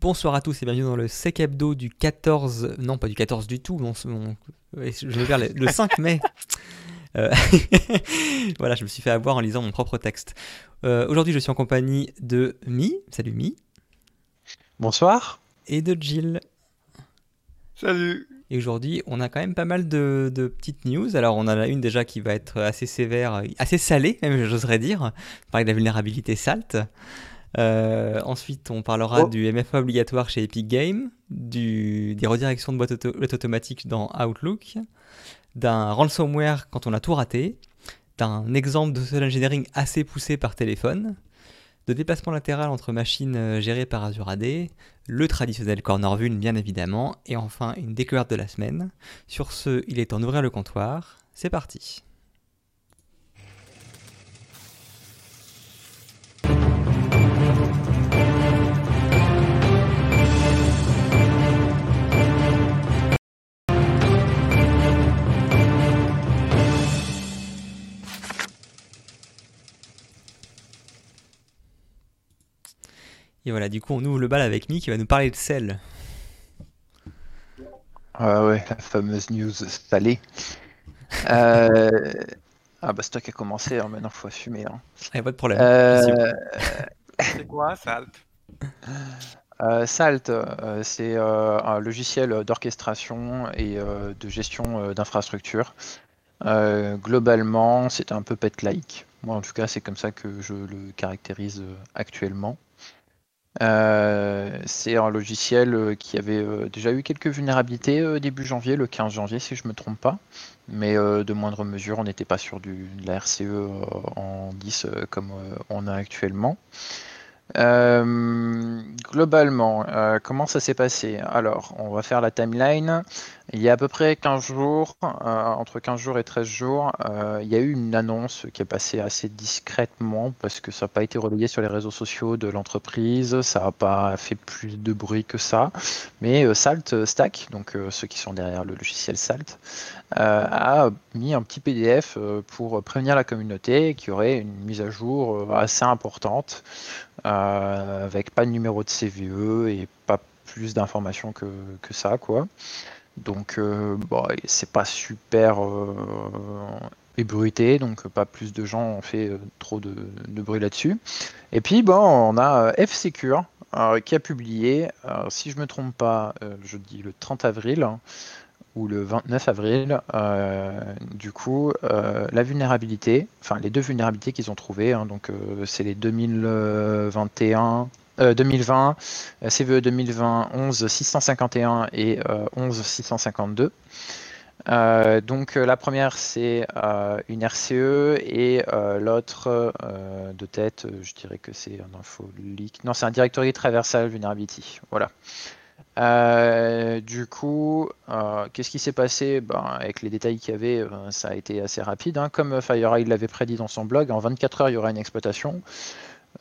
Bonsoir à tous et bienvenue dans le Sec Hebdo du 14, non pas du 14 du tout, mon, mon- je vais vers le, le 5 mai. Euh, voilà, je me suis fait avoir en lisant mon propre texte. Euh, Aujourd'hui, je suis en compagnie de Mi, salut Mi, Bonsoir. et de Jill. Salut Et aujourd'hui, on a quand même pas mal de, de petites news. Alors, on en a une déjà qui va être assez sévère, assez salée, même, j'oserais dire. Parler de la vulnérabilité SALT. Euh, ensuite, on parlera Oh. du MFA obligatoire chez Epic Games, du, des redirections de boîtes auto, boîtes automatiques dans Outlook, d'un ransomware quand on a tout raté, d'un exemple de social engineering assez poussé par téléphone, de déplacement latéral entre machines euh, gérées par Azure AD, le traditionnel corner vuln bien évidemment, et enfin une découverte de la semaine. Sur ce, il est temps d'ouvrir le comptoir. C'est parti. Et voilà, du coup, on ouvre le bal avec Mi qui va nous parler de sel. Ah ouais, la fameuse news salée. Euh, Ah bah c'est toi qui as commencé, hein, maintenant faut assumer. hein. Ah, pas de problème. Euh, C'est quoi, Salt? Euh, Salt, euh, c'est euh, un logiciel d'orchestration et euh, de gestion euh, d'infrastructure. Euh, globalement, c'est un peu pet-like. Moi, en tout cas, c'est comme ça que je le caractérise euh, actuellement. Euh, c'est un logiciel euh, qui avait euh, déjà eu quelques vulnérabilités début janvier, le 15 janvier, si je me trompe pas. Mais de moindre mesure, on n'était pas sur du, de la RCE en 10 euh, comme on a actuellement. Globalement, comment ça s'est passé? Alors, on va faire la timeline. Il y a à peu près 15 jours, euh, entre 15 jours et 13 jours, euh, il y a eu une annonce qui est passée assez discrètement parce que ça n'a pas été relayé sur les réseaux sociaux de l'entreprise, ça n'a pas fait plus de bruit que ça. Mais euh, Salt Stack, donc ceux qui sont derrière le logiciel Salt, a mis un petit PDF pour prévenir la communauté qu'il y aurait une mise à jour assez importante avec pas de numéro de CVE et pas plus d'informations que, que ça, quoi. Donc, euh, et c'est pas super euh, ébruité, donc pas plus de gens ont fait euh, trop de, bruit là-dessus. Et puis, bon, on a F-Secure euh, qui a publié, si je me trompe pas, je dis le 30 avril hein, ou le 29 avril, du coup, la vulnérabilité, enfin les deux vulnérabilités qu'ils ont trouvées, hein, donc c'est les 2021, euh, 2020, euh, CVE 2020 11 651 et euh, 11 652. Euh, donc euh, la première c'est euh, une RCE et euh, l'autre euh, de tête, euh, je dirais que c'est un info leak. Non, c'est un directory traversal vulnerability. Voilà. Euh, du coup, euh, qu'est-ce qui s'est passé? Ben, Avec les détails qu'il y avait, euh, ça a été assez rapide. hein. Comme FireEye l'avait prédit dans son blog, en 24 heures, il y aura une exploitation.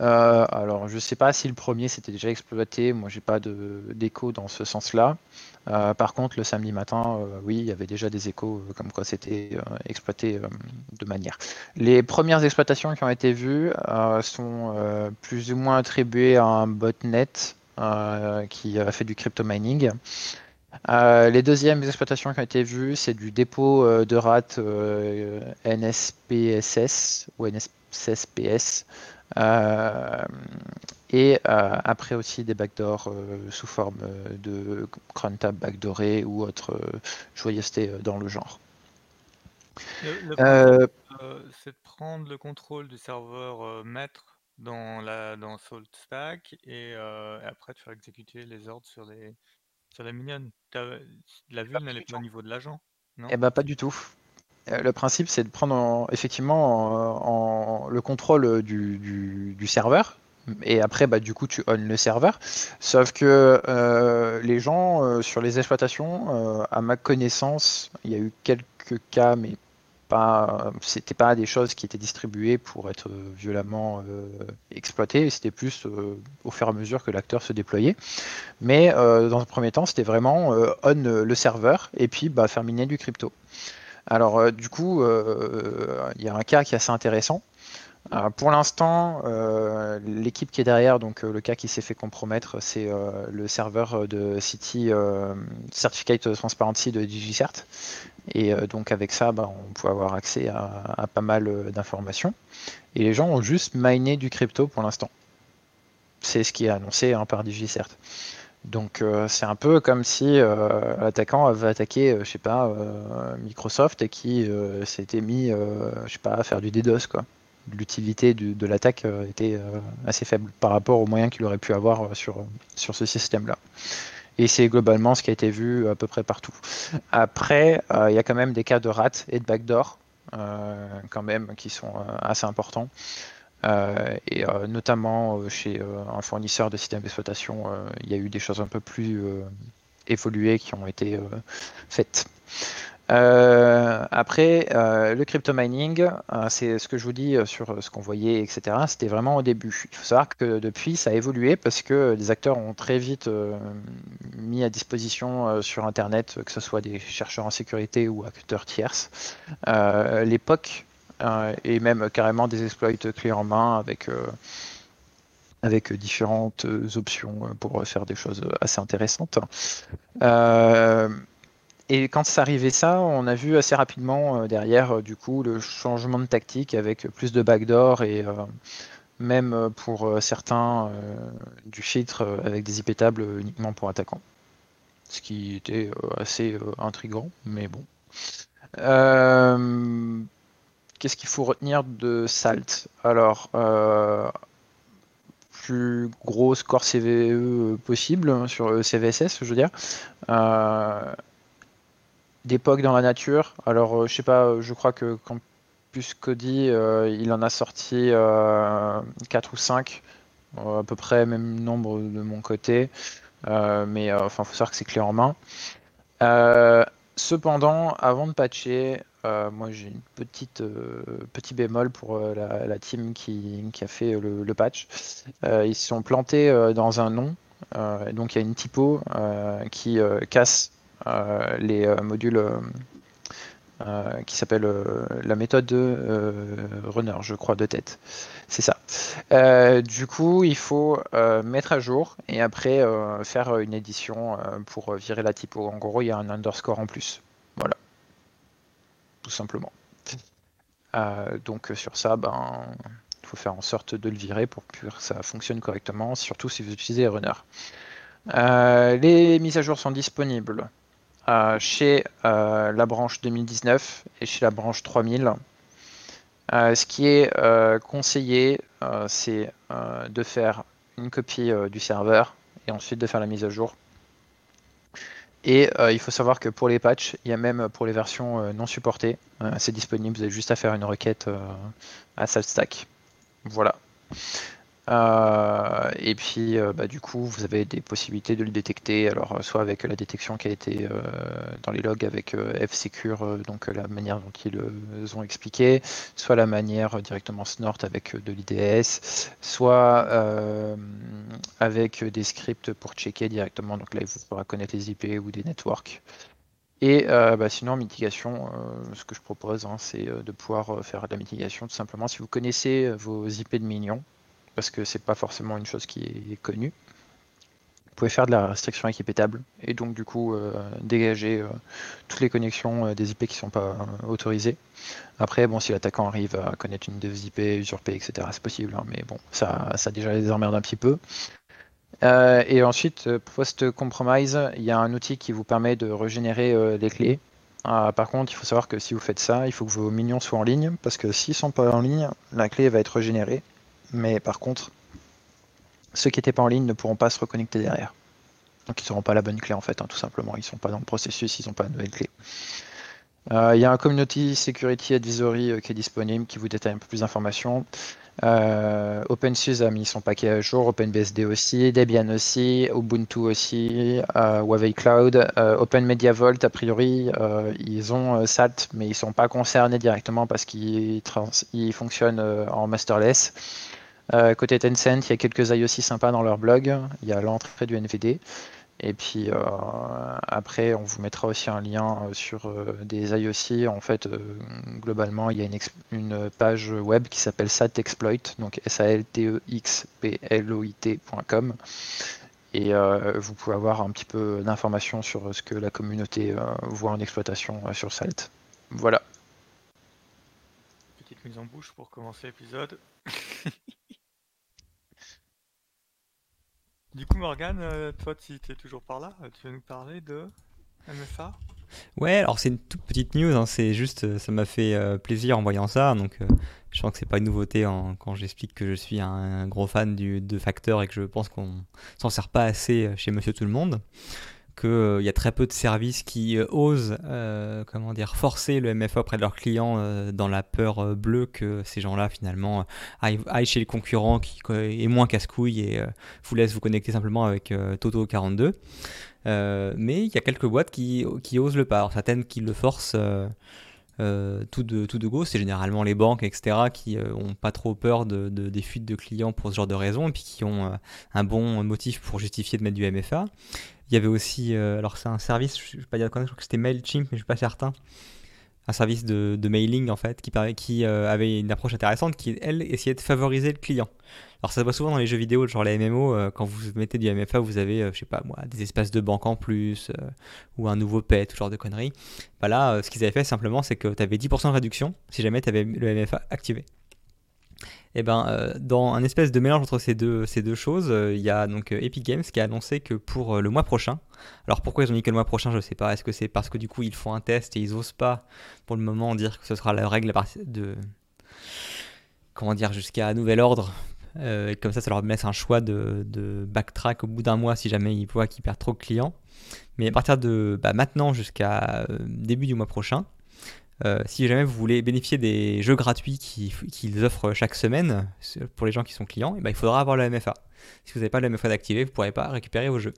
Euh, alors, je ne sais pas si le premier s'était déjà exploité. Moi, j'ai pas d'écho dans ce sens-là. Euh, par contre, le samedi matin, euh, oui, il y avait déjà des échos comme quoi c'était exploité de manière. Les premières exploitations qui ont été vues sont plus ou moins attribuées à un botnet qui a fait du crypto mining. Les deuxièmes exploitations qui ont été vues, c'est du dépôt de RAT euh, NSPSS ou NSSPS. Euh, et euh, après aussi des backdoors euh, sous forme de crontab backdooré ou autre joyeuseté dans le genre. Le, le Euh, principe, euh, c'est de prendre le contrôle du serveur euh, maître dans, la, dans Salt Stack et, euh, et après de faire exécuter les ordres sur les, sur les minions. T'as- La vulne, elle est pas au niveau de l'agent, non? Eh ben pas du tout. Euh, Le principe, c'est de prendre en- effectivement en, en- le contrôle du, serveur. Et après, bah, du coup, tu on le serveur. Sauf que euh, les gens euh, sur les exploitations, à ma connaissance, il y a eu quelques cas, mais pas, c'était pas des choses qui étaient distribuées pour être violemment exploitées. C'était plus au fur et à mesure que l'acteur se déployait. Mais dans un premier temps, c'était vraiment on le serveur et puis bah, faire miner du crypto. Alors, euh, du coup, euh, il y a un cas qui est assez intéressant. pour l'instant, l'équipe qui est derrière, donc le cas qui s'est fait compromettre, c'est le serveur de City Certificate Transparency de DigiCert. Et donc avec ça, bah, on peut avoir accès à, pas mal d'informations. Et les gens ont juste miné du crypto pour l'instant. C'est ce qui est annoncé hein, par DigiCert. Donc c'est un peu comme si l'attaquant avait attaqué, je sais pas, Microsoft et qui s'était mis, je sais pas, à faire du DDoS quoi l'utilité de l'attaque euh, était euh, assez faible par rapport aux moyens qu'il aurait pu avoir euh, sur, sur ce système-là. Et c'est globalement ce qui a été vu à peu près partout. Après, il y a quand même des cas de rat et de backdoor, quand même, qui sont assez importants. Et notamment chez un fournisseur de systèmes d'exploitation, il y a eu des choses un peu plus évoluées qui ont été faites. Euh, après, euh, le crypto mining, euh, c'est ce que je vous dis sur ce qu'on voyait, etc. C'était vraiment au début. Il faut savoir que depuis, ça a évolué parce que les acteurs ont très vite mis à disposition sur Internet, que ce soit des chercheurs en sécurité ou acteurs tierces, l'époque et même carrément des exploits clés en main avec avec différentes options pour faire des choses assez intéressantes. Et quand ça arrivait ça, on a vu assez rapidement euh, derrière euh, du coup le changement de tactique avec plus de backdoor et euh, même pour certains du filtre avec des IP tables uniquement pour attaquants. Ce qui était assez intrigant, mais bon. Qu'est-ce qu'il faut retenir de Salt? Alors, plus gros score CVE possible sur CVSS, je veux dire d'époque dans la nature. Alors, euh, je sais pas, euh, je crois que Campus Cody, euh, il en a sorti 4 ou 5, à peu près même nombre de mon côté. mais enfin, faut savoir que c'est clé en main. Cependant, avant de patcher, moi j'ai une petite petit bémol pour la, team qui, a fait le, patch. ils se sont plantés dans un nom. donc il y a une typo qui casse euh, les euh, modules euh, qui s'appelle la méthode de runner, je crois, de tête. C'est ça. du coup, il faut mettre à jour et après faire une édition pour virer la typo. En gros, il y a un underscore en plus. Voilà. Tout simplement. donc sur ça, ben, il faut faire en sorte de le virer pour que ça fonctionne correctement, surtout si vous utilisez runner. les mises à jour sont disponibles chez euh, la branche 2019 et chez la branche 3000. Euh, ce qui est euh, conseillé, c'est de faire une copie du serveur et ensuite de faire la mise à jour. Et il faut savoir que pour les patchs, il y a même pour les versions non supportées, c'est disponible, vous avez juste à faire une requête à SaltStack. Voilà. Euh, et puis, euh, bah, du coup, vous avez des possibilités de le détecter, alors euh, soit avec la détection qui a été dans les logs avec F-Secure, donc la manière dont ils ont expliqué, soit la manière directement snort avec de l'IDS, soit avec des scripts pour checker directement, donc là, il faudra connaître les IP ou des networks. Et bah, sinon, mitigation, ce que je propose, hein, c'est de pouvoir faire de la mitigation tout simplement si vous connaissez vos IP de minions parce que c'est pas forcément une chose qui est connue. Vous pouvez faire de la restriction équipétable et donc du coup euh, dégager euh, toutes les connexions euh, des IP qui sont pas autorisées. Après, bon, si l'attaquant arrive à connaître une des IP usurpée, etc., c'est possible, hein, mais bon, ça, ça déjà les emmerde un petit peu. et ensuite, post-compromise, il y a un outil qui vous permet de régénérer les clés. par contre, il faut savoir que si vous faites ça, il faut que vos minions soient en ligne, parce que s'ils sont pas en ligne, la clé va être régénérée mais par contre, ceux qui n'étaient pas en ligne ne pourront pas se reconnecter derrière. Donc ils n'auront pas la bonne clé en fait, hein, tout simplement. Ils ne sont pas dans le processus, ils n'ont pas la nouvelle clé. Euh, il y a un Community Security Advisory euh, qui est disponible, qui vous détaille un peu plus d'informations. Euh, OpenSUSE a mis son paquet à jour, OpenBSD aussi, Debian aussi, Ubuntu aussi, Huawei Cloud, Open Media Vault, a priori, ils ont SAT, mais ils ne sont pas concernés directement parce qu'ils fonctionnent en masterless. Euh, côté Tencent, il y a quelques IOC sympas dans leur blog. Il y a l'entrée du NVD. Et puis après, on vous mettra aussi un lien sur des IOC. En fait, globalement, il y a une, page web qui s'appelle SATExploit, donc s a l t e x p l o i t.com et euh, vous pouvez avoir un petit peu d'informations sur ce que la communauté euh, voit en exploitation euh, sur Salt. Voilà. Petite mise en bouche pour commencer l'épisode. du coup, Morgane, toi, si tu es toujours par là, tu veux nous parler de MFA Ouais, alors c'est une toute petite news, hein, c'est juste, ça m'a fait plaisir en voyant ça, donc je pense que c'est pas une nouveauté quand j'explique que je suis un, gros fan de Factor et que je pense qu'on s'en sert pas assez chez Monsieur Tout le Monde. Qu'il euh, y a très peu de services qui euh, osent euh, comment dire, forcer le MFA auprès de leurs clients dans la peur bleue que ces gens-là finalement aillent, chez le concurrent qui est moins casse-couille et vous laisse vous connecter simplement avec Toto42. mais il y a quelques boîtes qui, qui osent le pas. Certaines qui le forcent tout, de, tout de go, c'est généralement les banques, etc., qui n'ont ont pas trop peur de, des fuites de clients pour ce genre de raisons, et puis qui ont un bon motif pour justifier de mettre du MFA. Il y avait aussi, alors c'est un service, je ne vais pas dire je crois que c'était MailChimp, mais je ne suis pas certain, un service de, de mailing en fait, qui, qui avait une approche intéressante, qui elle essayait de favoriser le client. Alors ça se voit souvent dans les jeux vidéo, genre les MMO, euh, quand vous mettez du MFA, vous avez, euh, je sais pas moi, des espaces de banque en plus, euh, ou un nouveau pet, tout genre de conneries. Bah là, ce qu'ils avaient fait simplement, c'est que tu avais 10% de réduction si jamais tu avais le MFA activé. Et eh ben, dans un espèce de mélange entre ces deux, choses, il y a donc Epic Games qui a annoncé que pour le mois prochain, alors pourquoi ils ont dit que le mois prochain, je sais pas, est-ce que c'est parce que du coup ils font un test et ils osent pas pour le moment dire que ce sera la règle de comment dire jusqu'à nouvel ordre euh, comme ça, ça leur laisse un choix de, backtrack au bout d'un mois si jamais ils voient qu'ils perdent trop de clients. Mais à partir de bah, maintenant jusqu'à euh, début du mois prochain, euh, si jamais vous voulez bénéficier des jeux gratuits qu'ils offrent chaque semaine pour les gens qui sont clients, eh ben, il faudra avoir le MFA. Si vous n'avez pas le MFA d'activer, vous ne pourrez pas récupérer vos jeux.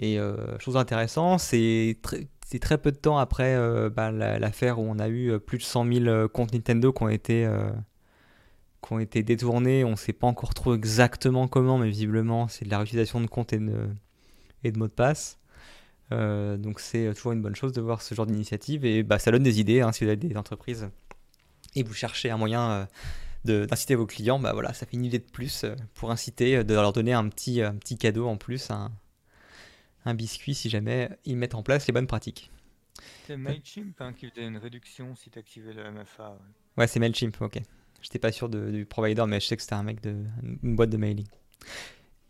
Et chose intéressante, c'est très, peu de temps après bah, l'affaire où on a eu plus de 100 000 comptes Nintendo qui ont été détournés. On ne sait pas encore trop exactement comment, mais visiblement, c'est de la réutilisation de comptes et de mots de passe. Euh, donc c'est toujours une bonne chose de voir ce genre d'initiative et bah, ça donne des idées hein, si vous avez des entreprises et vous cherchez un moyen euh, d'inciter vos clients, bah voilà, ça fait une idée de plus euh, pour inciter, de leur donner un petit, un petit cadeau en plus, un, un biscuit si jamais ils mettent en place les bonnes pratiques. C'est MailChimp hein, qui faisait une réduction si tu activais le MFA. Ouais, c'est MailChimp, ok. J'étais pas sûr du provider, mais je sais que c'était un mec de une boîte de mailing.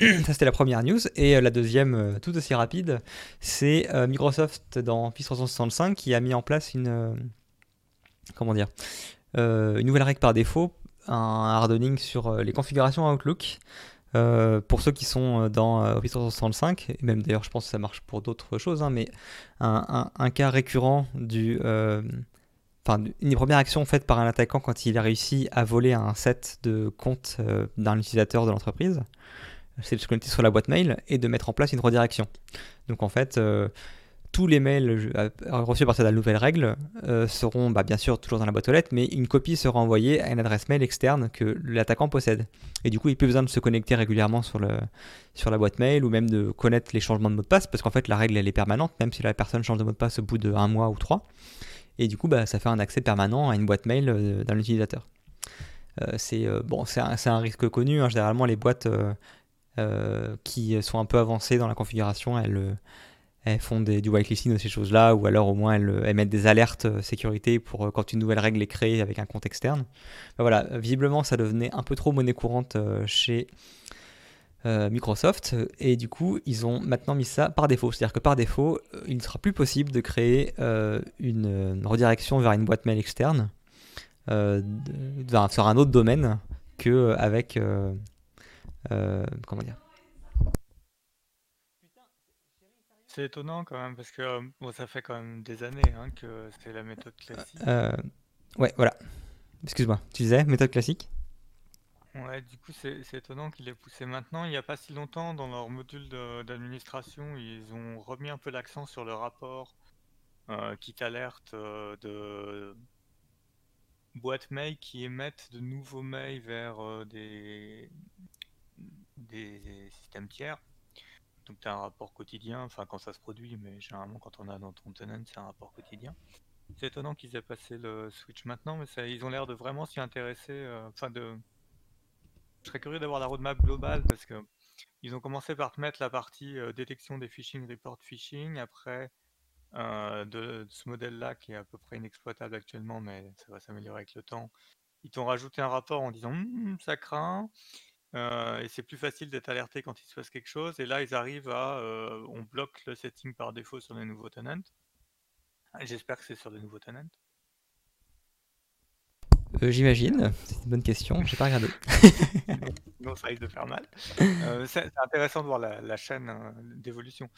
Ça, c'était la première news. Et euh, la deuxième, euh, tout aussi rapide, c'est euh, Microsoft dans Office 365 qui a mis en place une. comment dire Une nouvelle règle par défaut, un hardening sur les configurations Outlook. pour ceux qui sont dans Office 365, et même d'ailleurs je pense que ça marche pour d'autres choses, hein, mais un, cas récurrent du, enfin, une des premières actions faites par un attaquant quand il a réussi à voler un set de comptes euh, d'un utilisateur de l'entreprise, c'est de se connecter sur la boîte mail et de mettre en place une redirection. Donc en fait, euh, tous les mails euh, reçus par cette nouvelle règle seront bah, bien sûr toujours dans la boîte aux lettres, mais une copie sera envoyée à une adresse mail externe que l'attaquant possède. Et du coup, il n'a plus besoin de se connecter régulièrement sur, la boîte mail ou même de connaître les changements de mot de passe, parce qu'en fait, la règle, elle est permanente, même si la personne change de mot de passe au bout d'un mois ou trois. Et du coup, bah, ça fait un accès permanent à une boîte mail euh, d'un utilisateur. Euh, c'est euh, bon, un, risque connu. Hein. Généralement, les boîtes qui sont un peu avancées dans la configuration, elles, elles font du whitelisting de ces choses-là, ou alors au moins elles, mettent des alertes sécurité pour quand une nouvelle règle est créée avec un compte externe. Bah, voilà, visiblement, ça devenait un peu trop monnaie courante chez euh, Microsoft et du coup ils ont maintenant mis ça par défaut. C'est-à-dire que par défaut, euh, il ne sera plus possible de créer euh, une, redirection vers une boîte mail externe sur un autre domaine que avec comment dire? C'est étonnant quand même parce que bon, ça fait quand même des années hein, que c'est la méthode classique. ouais, voilà. Excuse-moi, tu disais méthode classique? Ouais, du coup, c'est étonnant qu'il ait poussé maintenant. Il n'y a pas si longtemps, dans leur module d'administration, ils ont remis un peu l'accent sur le rapport euh, qui t'alerte euh, de boîtes mail qui émettent de nouveaux mails vers euh, des... des systèmes tiers. Donc tu as un rapport quotidien, enfin quand ça se produit, mais généralement quand on a dans ton tenant, c'est un rapport quotidien. C'est étonnant qu'ils aient passé le switch maintenant, mais ils ont l'air de vraiment s'y intéresser. euh, Enfin, de. Je serais curieux d'avoir la roadmap globale parce que ils ont commencé par te mettre la partie euh, détection des phishing, report phishing. Après, euh, de, de ce modèle-là qui est à peu près inexploitable actuellement, mais ça va s'améliorer avec le temps. Ils t'ont rajouté un rapport en disant Hum, ça craint. Euh, et c'est plus facile d'être alerté quand il se passe quelque chose. Et là, ils arrivent à. euh, on bloque le setting par défaut sur les nouveaux tenants. J'espère que c'est sur les nouveaux tenants. Euh, J'imagine. C'est une bonne question. J'ai pas regardé. Sinon, ça risque de faire mal. C'est intéressant de voir la, la chaîne euh, d'évolution.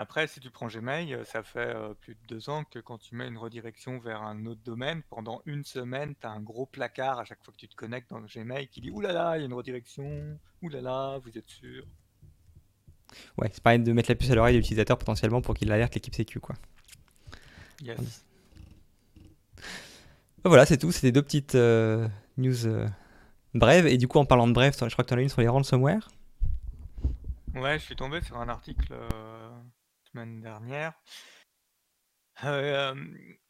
Après, si tu prends Gmail, euh, ça fait euh, plus de deux ans que quand tu mets une redirection vers un autre domaine, pendant une semaine, tu as un gros placard à chaque fois que tu te connectes dans Gmail qui dit là là, il y a une redirection. Là là, vous êtes sûr Ouais, c'est pareil de mettre la puce à l'oreille de l'utilisateur potentiellement pour qu'il alerte l'équipe sécu, quoi. Yes. Voilà, c'est tout. C'était deux petites euh, news euh, brèves. Et du coup, en parlant de brèves, je crois que tu en as une sur les ransomware? Ouais, je suis tombé sur un article semaine dernière.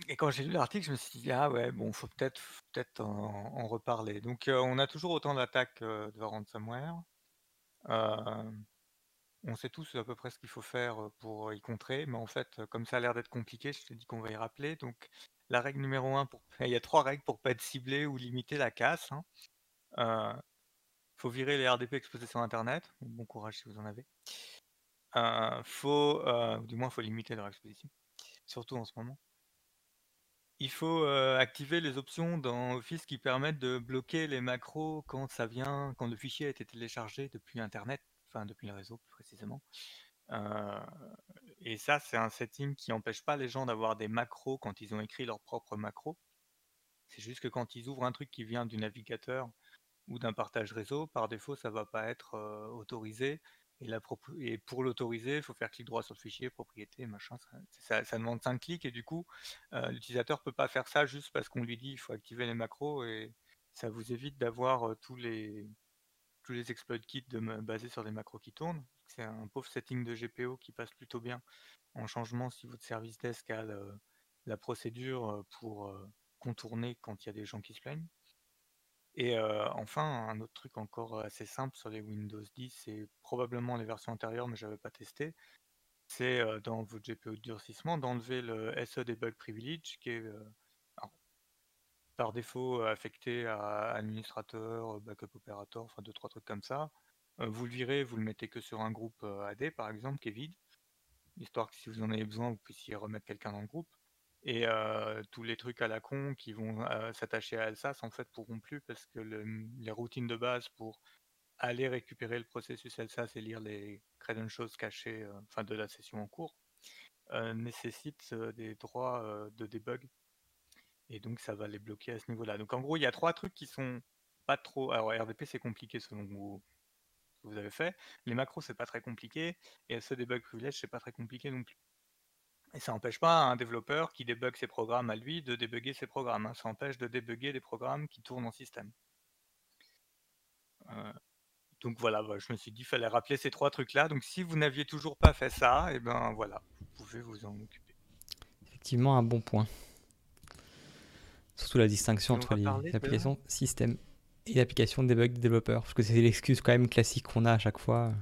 Et quand j'ai lu l'article, je me suis dit, ah ouais, bon, faut peut-être peut-être en, en reparler. Donc, on a toujours autant d'attaques euh, de ransomware. On sait tous à peu près ce qu'il faut faire pour y contrer, mais en fait, comme ça a l'air d'être compliqué, je te dis qu'on va y rappeler. Donc, la règle numéro un, pour... il y a trois règles pour pas être ciblé ou limiter la casse. Hein. Faut virer les RDP exposés sur Internet. Bon courage si vous en avez. Euh, faut, du moins, faut limiter leur exposition, surtout en ce moment. Il faut euh, activer les options dans Office qui permettent de bloquer les macros quand ça vient, quand le fichier a été téléchargé depuis Internet, enfin depuis le réseau plus précisément. Euh, et ça, c'est un setting qui n'empêche pas les gens d'avoir des macros quand ils ont écrit leur propre macro. C'est juste que quand ils ouvrent un truc qui vient du navigateur ou d'un partage réseau, par défaut, ça va pas être euh, autorisé. Et, pour l'autoriser, il faut faire clic droit sur le fichier, propriété, machin. Ça, demande 5 clics et du coup, euh, l'utilisateur peut pas faire ça juste parce qu'on lui dit il faut activer les macros et ça vous évite d'avoir euh, tous les tous les exploit kits basés sur des macros qui tournent. C'est un pauvre setting de GPO qui passe plutôt bien en changement si votre service desk a la procédure euh, pour euh, contourner quand il y a des gens qui se plaignent. Et enfin, un autre truc encore assez simple sur les Windows 10, c'est probablement les versions antérieures, mais je n'avais pas testé. C'est dans votre GPO de durcissement d'enlever le SE debug privilege qui est par défaut affecté à administrateur, backup opérateur, enfin deux trois trucs comme ça. Vous le virez, vous le mettez que sur un groupe AD par exemple qui est vide, histoire que si vous en avez besoin, vous puissiez remettre quelqu'un dans le groupe. Et tous les trucs à la con qui vont s'attacher à Alsace, en fait, pourront plus parce que le- les routines de base pour aller récupérer le processus Alsace et lire les credentials cachés, enfin de la session en cours, nécessitent des droits de debug. Et donc ça va les bloquer à ce niveau-là. Donc en gros, il y a trois trucs qui sont pas trop. Alors RDP c'est compliqué selon vous, vous avez fait. Les macros c'est pas très compliqué. Et ce debug privilege c'est pas très compliqué non plus. Et ça n'empêche pas un développeur qui débug ses programmes à lui de débugger ses programmes. hein. Ça empêche de débugger des programmes qui tournent en système. Euh, donc voilà, bah, je me suis dit qu'il fallait rappeler ces trois trucs-là. Donc si vous n'aviez toujours pas fait ça, et ben voilà, vous pouvez vous en occuper. Effectivement, un bon point. Surtout la distinction entre les de- applications système et l'application debug des développeurs. Parce que c'est l'excuse quand même classique qu'on a à chaque fois.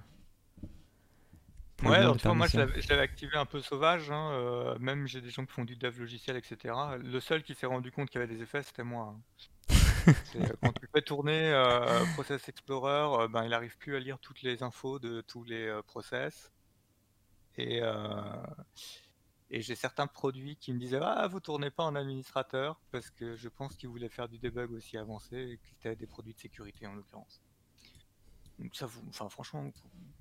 Ouais, alors de tu vois, moi je l'avais activé un peu sauvage, hein, euh, même j'ai des gens qui font du dev logiciel, etc. Le seul qui s'est rendu compte qu'il y avait des effets, c'était moi. hein. Euh, quand tu fais tourner euh, Process Explorer, euh, ben, il n'arrive plus à lire toutes les infos de tous les process. Et, et j'ai certains produits qui me disaient Ah, vous tournez pas en administrateur, parce que je pense qu'ils voulaient faire du debug aussi avancé, et que c'était des produits de sécurité en l'occurrence. Donc ça, vous, enfin, franchement, vous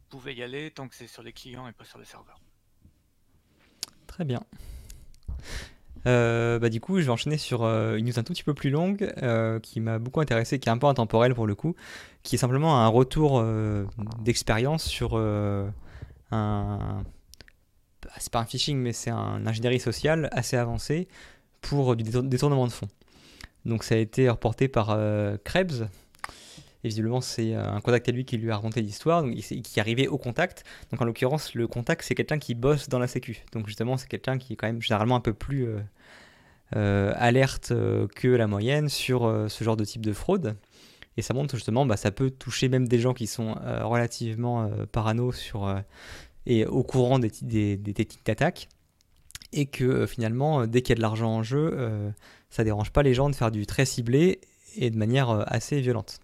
pouvez y aller tant que c'est sur les clients et pas sur les serveurs. Très bien. Euh, bah, du coup, je vais enchaîner sur euh, une news un tout petit peu plus longue euh, qui m'a beaucoup intéressé, qui est un peu intemporelle pour le coup, qui est simplement un retour d'expérience sur un. bah, C'est pas un phishing, mais c'est un ingénierie sociale assez avancé pour du détour- détournement de fonds. Donc, ça a été reporté par Krebs. Et visiblement, c'est un contact à lui qui lui a remonté l'histoire, qui est arrivé au contact. Donc en l'occurrence, le contact, c'est quelqu'un qui bosse dans la Sécu. Donc justement, c'est quelqu'un qui est quand même généralement un peu plus alerte que la moyenne sur ce genre de type de fraude. Et ça montre justement, bah, ça peut toucher même des gens qui sont relativement parano sur, et au courant des, des techniques d'attaque et que euh, finalement, euh, dès qu'il y a de l'argent en jeu, euh, ça dérange pas les gens de faire du très ciblé et de manière assez violente.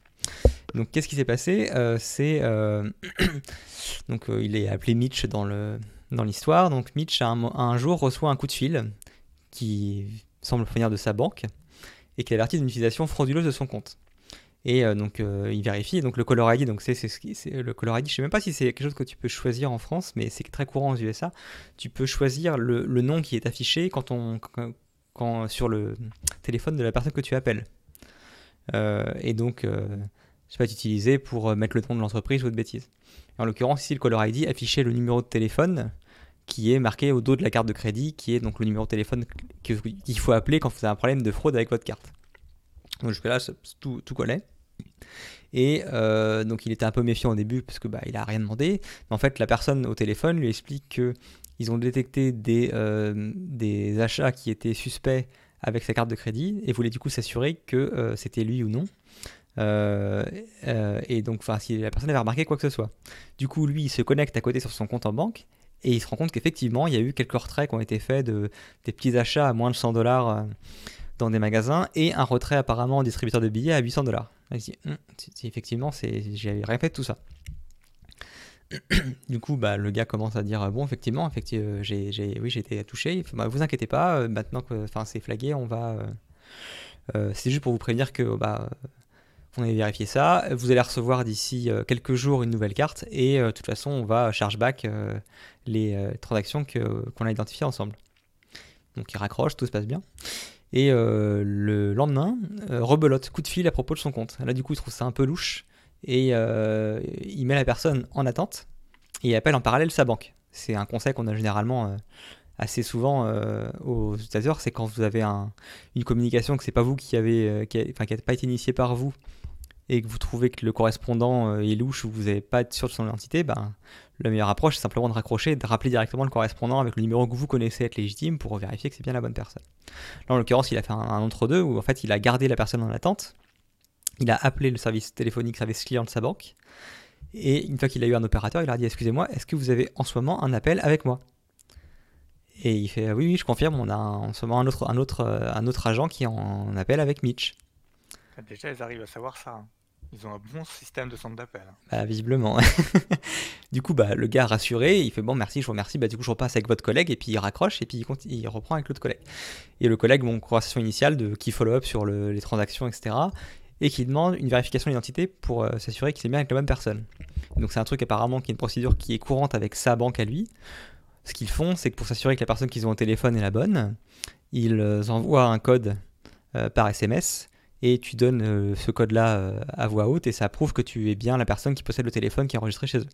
Donc qu'est-ce qui s'est passé? C'est donc il est appelé Mitch dans le dans l'histoire. Donc Mitch un, un, jour reçoit un coup de fil qui semble venir de sa banque et qui avertit d'une utilisation frauduleuse de son compte. Et euh, donc euh, il vérifie. Donc le color ID, donc c'est c'est le color ID. Je sais même pas si c'est quelque chose que tu peux choisir en France, mais c'est très courant aux USA. Tu peux choisir le, le nom qui est affiché quand on quand, sur le téléphone de la personne que tu appelles. Euh, et donc c'est pas utilisé pour mettre le nom de l'entreprise ou de bêtises. En l'occurrence, ici le caller ID affichait le numéro de téléphone qui est marqué au dos de la carte de crédit, qui est donc le numéro de téléphone qu'il faut appeler quand vous avez un problème de fraude avec votre carte. Donc jusque-là, tout, tout. Et euh, donc il était un peu méfiant au début parce que bah, a rien demandé. Mais en fait, la personne au téléphone lui explique que ils ont détecté des, euh, des achats qui étaient suspects avec sa carte de crédit et voulaient du coup s'assurer que euh, c'était lui ou non. Et donc, enfin, si la personne avait remarqué quoi que ce soit. Du coup, lui, il se connecte à côté sur son compte en banque et il se rend compte qu'effectivement, il y a eu quelques retraits qui ont été faits de des petits achats à moins de 100 dollars dans des magasins et un retrait apparemment en distributeur de billets à 800 dollars. Hum, effectivement, j'ai rien fait de tout ça. du coup, bah, le gars commence à dire bon, effectivement, effectivement, euh, j'ai, oui, j'ai été touché. Il bah, vous inquiétez pas, euh, maintenant que, enfin, c'est flagué, on va. Euh, c'est juste pour vous prévenir que, bah, on a vérifié ça. Vous allez recevoir d'ici quelques jours une nouvelle carte et de toute façon, on va chargeback les transactions qu'on a identifiées ensemble. Donc, il raccroche, tout se passe bien. Et euh, le lendemain, euh, rebelote, coup de fil à propos de son compte. Là, du coup, il trouve ça un peu louche et euh, il met la personne en attente et il appelle en parallèle sa banque. C'est un conseil qu'on a généralement assez souvent aux utilisateurs, c'est quand vous avez une communication que c'est pas vous qui avez, enfin, qui n'a pas été initiée par vous et que vous trouvez que le correspondant est louche ou vous n'avez pas être sûr de son identité, ben, la meilleure approche, c'est simplement de raccrocher et de rappeler directement le correspondant avec le numéro que vous connaissez être légitime pour vérifier que c'est bien la bonne personne. Là, en l'occurrence, il a fait un, entre-deux où en fait, il a gardé la personne en attente. Il a appelé le service téléphonique, service client de sa banque. Et une fois qu'il a eu un opérateur, il a dit Excusez-moi, est-ce que vous avez en ce moment un appel avec moi? Et il fait Oui, oui, je confirme, on a en ce moment un autre, un autre, un autre agent qui en appel avec Mitch. Déjà, ils arrivent à savoir ça. Hein. Ils ont un bon système de centre d'appel. Hein. Bah, visiblement. du coup, bah, le gars rassuré, il fait bon, merci, je vous remercie. Bah, du coup, je repasse avec votre collègue et puis il raccroche et puis il, reprend avec l'autre collègue. Et le collègue, mon conversation initiale de qui follow-up sur les transactions, etc. Et qui demande une vérification d'identité pour euh, s'assurer qu'il c'est bien avec la bonne personne. Donc, c'est un truc apparemment qui est une procédure qui est courante avec sa banque à lui. Ce qu'ils font, c'est que pour s'assurer que la personne qu'ils ont au téléphone est la bonne, ils envoient un code euh, par SMS et tu donnes euh, ce code-là euh, à voix haute et ça prouve que tu es bien la personne qui possède le téléphone qui est enregistré chez eux.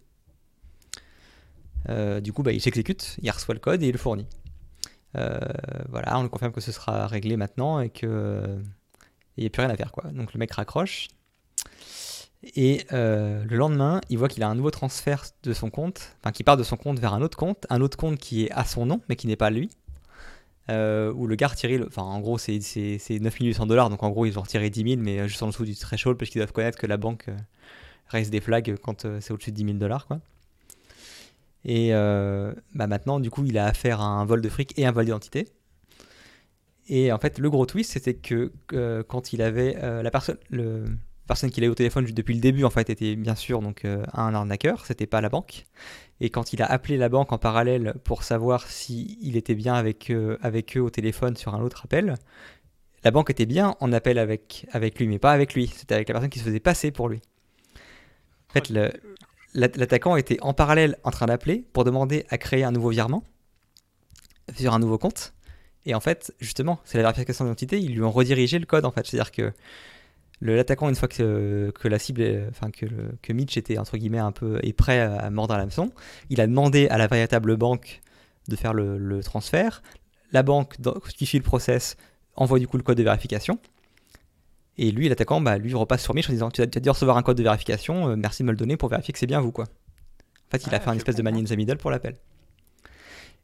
Euh, du coup, bah, il s'exécute, il reçoit le code et il le fournit. voilà, on le confirme que ce sera réglé maintenant et qu'il n'y a plus rien à faire. Quoi. Donc le mec raccroche. Et le lendemain, il voit qu'il a un nouveau transfert de son compte, enfin qui part de son compte vers un autre compte, un autre compte qui est à son nom mais qui n'est pas lui. Euh, où le gars retiré, enfin en gros c'est 9800 dollars, donc en gros ils ont retiré 10 000, mais juste en dessous du threshold parce qu'ils doivent connaître que la banque euh, reste des flags quand euh, c'est au-dessus de 10 000 dollars quoi. Et bah maintenant du coup il a affaire à un vol de fric et un vol d'identité. Et en fait le gros twist c'était que quand il avait la personne, le, personne qu'il a eu au téléphone depuis le début en était bien sûr donc un arnaqueur, c'était pas la banque. Et quand il a appelé la banque en parallèle pour savoir s'il était bien avec, avec eux au téléphone sur un autre appel, la banque était bien en appel avec, avec lui, mais pas avec lui. C'était avec la personne qui se faisait passer pour lui. En fait, l'attaquant était en parallèle en train d'appeler pour demander à créer un nouveau virement sur un nouveau compte. Et en fait, justement, c'est la vérification d'identité, ils lui ont redirigé le code en fait. C'est-à-dire que l'attaquant une fois que, que la cible, enfin que, que, Mitch était entre guillemets un peu est prêt à mordre à l'hameçon, il a demandé à la véritable banque de faire le, transfert. La banque justifie le process, envoie du coup le code de vérification. Et lui, l'attaquant, bah, lui repasse sur Mitch en disant Tu as, dû recevoir un code de vérification, euh, merci de me le donner pour vérifier que c'est bien vous. Quoi. En fait, il a Ah, fait un je espèce de man in the middle pour l'appel.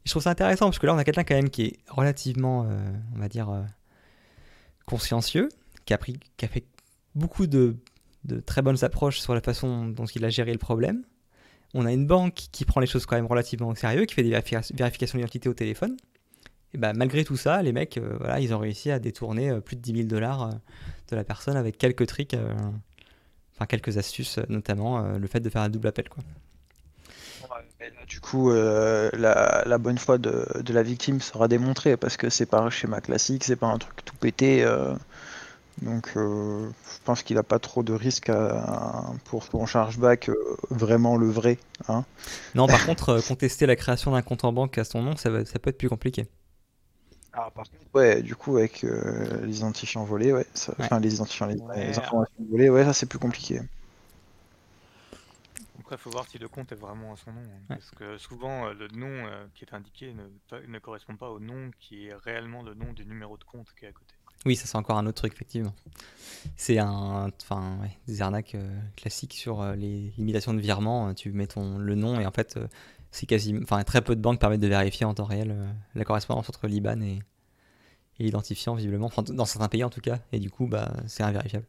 Je trouve ça intéressant parce que là, on a quelqu'un quand même qui est relativement, euh, on va dire, euh, consciencieux, qui a, pris, qui a fait beaucoup de, très bonnes approches sur la façon dont il a géré le problème. On a une banque qui prend les choses quand même relativement au sérieux, qui fait des vérifica- vérifications d'identité au téléphone. Et bah, malgré tout ça, les mecs, euh, voilà, ils ont réussi à détourner euh, plus de 10 000 dollars euh, de la personne avec quelques tricks, enfin quelques astuces, notamment le fait de faire un double appel. Quoi. Du coup, la, bonne foi de, la victime sera démontrée parce que c'est pas un schéma classique, c'est pas un truc tout pété. Donc, euh, je pense qu'il a pas trop de risques pour son chargeback euh, vraiment le vrai. Hein. Non, par contre, euh, contester la création d'un compte en banque à son nom, ça, va- ça peut être plus compliqué. Ah, par contre, ouais, du coup, avec euh, les identifiants volés, ouais, ça- Ouais. enfin les identifiants, les, Ouais. les informations volées, ouais, ça c'est plus compliqué. Après, il faut voir si le compte est vraiment à son nom. hein, Parce que souvent, le nom euh, qui est indiqué ne, pas- ne correspond pas au nom qui est réellement le nom du numéro de compte qui est à côté. Oui, ça c'est encore un autre truc, effectivement. C'est un, enfin, des arnaques euh, classiques sur euh, les limitations de virement. euh, Tu mets ton, le nom et en fait, c'est quasi, enfin, très peu de banques permettent de vérifier en temps réel la correspondance entre l'IBAN et, et l'identifiant, visiblement, dans certains pays en tout cas. Et du coup, bah, c'est invérifiable.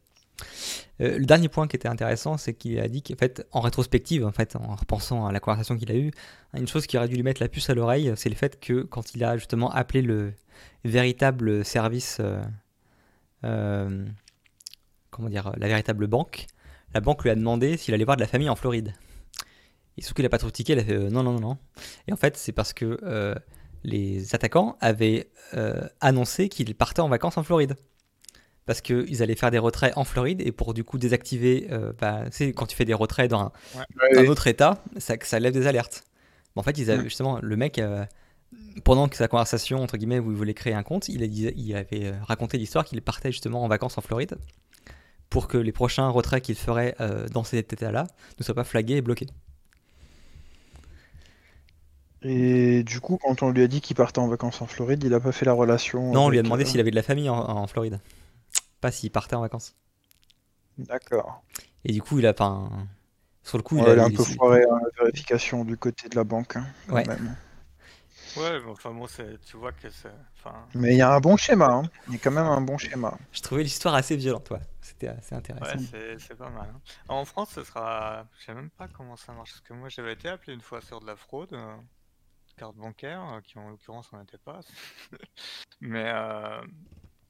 Le dernier point qui était intéressant, c'est qu'il a dit qu'en en rétrospective, en fait, en repensant à la conversation qu'il a eue, une chose qui aurait dû lui mettre la puce à l'oreille, c'est le fait que quand il a justement appelé le véritable service, comment dire, la véritable banque, la banque lui a demandé s'il allait voir de la famille en Floride. Et sauf qu'il a pas trop tiqué, il a fait euh, non, non, non, non. Et en fait, c'est parce que euh, les attaquants avaient euh, annoncé qu'ils partaient en vacances en Floride. Parce qu'ils allaient faire des retraits en Floride et pour du coup désactiver, euh, bah, quand tu fais des retraits dans un, un autre état, ça, ça lève des alertes. Mais en fait, ils avaient, justement, le mec, euh, pendant que sa conversation, entre guillemets, où il voulait créer un compte, il, a dit- il avait euh, raconté l'histoire qu'il partait justement en vacances en Floride pour que les prochains retraits qu'il ferait euh, dans cet état-là ne soient pas flagués et bloqués. Et du coup, quand on lui a dit qu'il partait en vacances en Floride, il a pas fait la relation. Non, on lui a demandé euh, s'il avait de la famille en, en Floride, pas s'il partait en vacances. D'accord. Et du coup, il a pas. un- Sur le coup, il a. il a un il- peu foiré hein, la vérification du côté de la banque. hein, Ouais. même. Ouais, mais enfin bon, tu vois que c'est. Enfin, Mais il y a un bon schéma. hein. Il y a quand même un bon schéma. Je trouvais l'histoire assez violente, ouais. C'était assez ouais, intéressant. c'est c'est pas mal. hein. En France, ce sera. Je sais même pas comment ça marche. Parce que moi, j'avais été appelé une fois sur de la fraude, euh, carte bancaire, euh, qui en l'occurrence n'en était pas. Mais euh,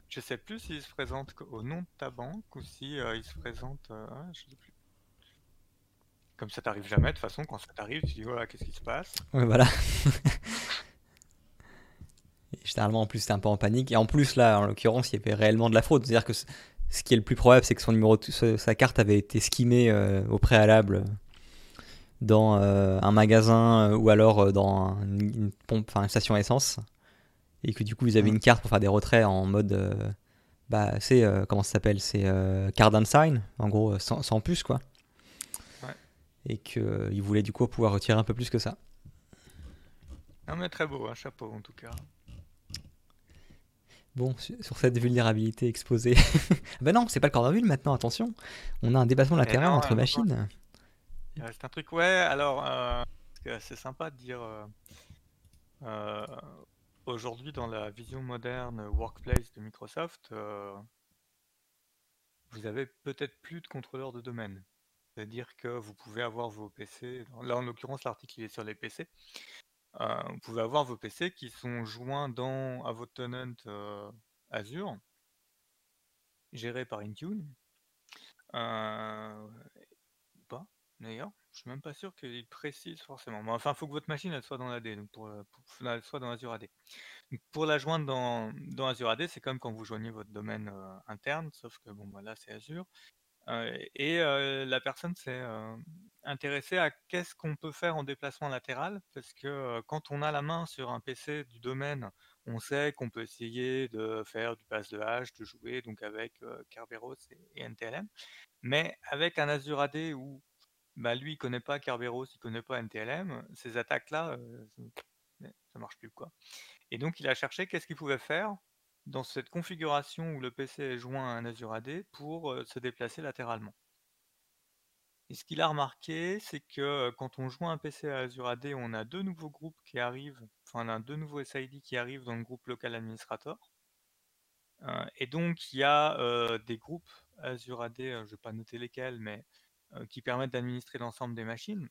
je sais plus s'il se présente au nom de ta banque ou si euh, il se présente. euh, ah, je sais plus. Comme ça t'arrive jamais, de toute façon, quand ça t'arrive, tu dis voilà, qu'est-ce qui se passe? Ouais, voilà. Et généralement, en plus, c'était un peu en panique. Et en plus, là, en l'occurrence, il y avait réellement de la fraude. C'est-à-dire que ce qui est le plus probable, c'est que son numéro, sa carte avait été skimmée euh, au préalable dans euh, un magasin euh, ou alors euh, dans un- une pompe, enfin une station essence. Et que du coup, ils avaient Mhm. une carte pour faire des retraits en mode. euh, bah, c'est. euh, comment ça s'appelle C'est euh, card and sign, en gros, euh, sans, sans puce, quoi. Ouais. Et qu'ils voulaient du coup pouvoir retirer un peu plus que ça. Non mais très beau, un chapeau en tout cas. Bon, su- sur cette vulnérabilité exposée. ben non, c'est pas le cordon maintenant, attention. On a un dépassement de Eh non, entre machines. Il reste un truc, ouais, alors, euh, c'est sympa de dire, euh, euh, aujourd'hui dans la vision moderne workplace de Microsoft, vous avez peut-être plus de contrôleurs de domaine. C'est-à-dire que vous pouvez avoir vos PC, là en l'occurrence l'article est sur les PC, vous pouvez avoir vos PC qui sont joints dans, à votre tenant euh, Azure, géré par Intune, euh, ou pas d'ailleurs. Je suis même pas sûr qu'il précise forcément. Enfin, il faut que votre machine elle soit dans donc pour, euh, pour- soit dans Azure AD. Pour la joindre dans, dans Azure AD, c'est comme quand vous joignez votre domaine euh, interne, sauf que bon, bah, là c'est Azure. Et la personne s'est intéressée à qu'est-ce qu'on peut faire en déplacement latéral, parce que quand on a la main sur un PC du domaine, on sait qu'on peut essayer de faire du pass de hash, de jouer donc avec Kerberos et, NTLM, mais avec un Azure AD où bah, lui il connaît pas Kerberos, il connaît pas NTLM, ces attaques-là, euh, ça marche plus quoi. Et donc il a cherché qu'est-ce qu'il pouvait faire dans cette configuration où le PC est joint à un Azure AD pour se déplacer latéralement. Et ce qu'il a remarqué, c'est que quand on joint un PC à Azure AD, on a deux nouveaux groupes qui arrivent, enfin on a deux nouveaux SID qui arrivent dans le groupe local administrator. et donc il y a des groupes Azure AD, je ne vais pas noter lesquels, mais qui permettent d'administrer l'ensemble des machines.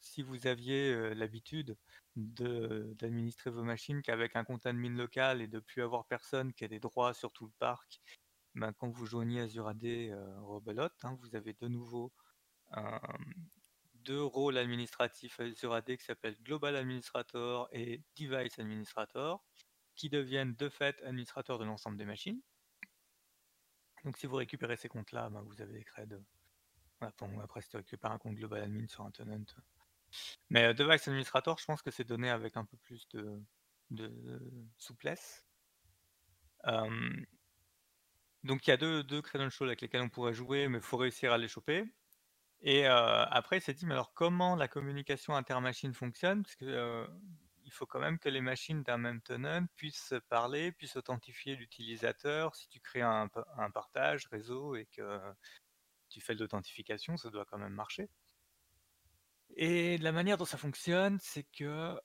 Si vous aviez l'habitude d'administrer vos machines qu'avec un compte admin local et de plus avoir personne qui a des droits sur tout le parc, ben, quand vous joignez Azure AD hein, vous avez de nouveau deux rôles administratifs Azure AD qui s'appellent Global Administrator et Device Administrator, qui deviennent de fait administrateurs de l'ensemble des machines. Donc si vous récupérez ces comptes-là, ben, vous avez des creds. après, si tu récupères un compte Global Admin sur un tenant, mais Device Administrator, je pense que c'est donné avec un peu plus de, souplesse. donc il y a deux, deux credentials avec lesquels on pourrait jouer, mais il faut réussir à les choper. Et après, il s'est dit, mais alors comment la communication intermachine fonctionne? Parce que il faut quand même que les machines d'un même tenant puissent parler, puissent authentifier l'utilisateur. Si tu crées un, un, partage réseau et que tu fais de l'authentification, ça doit quand même marcher. Et la manière dont ça fonctionne, c'est que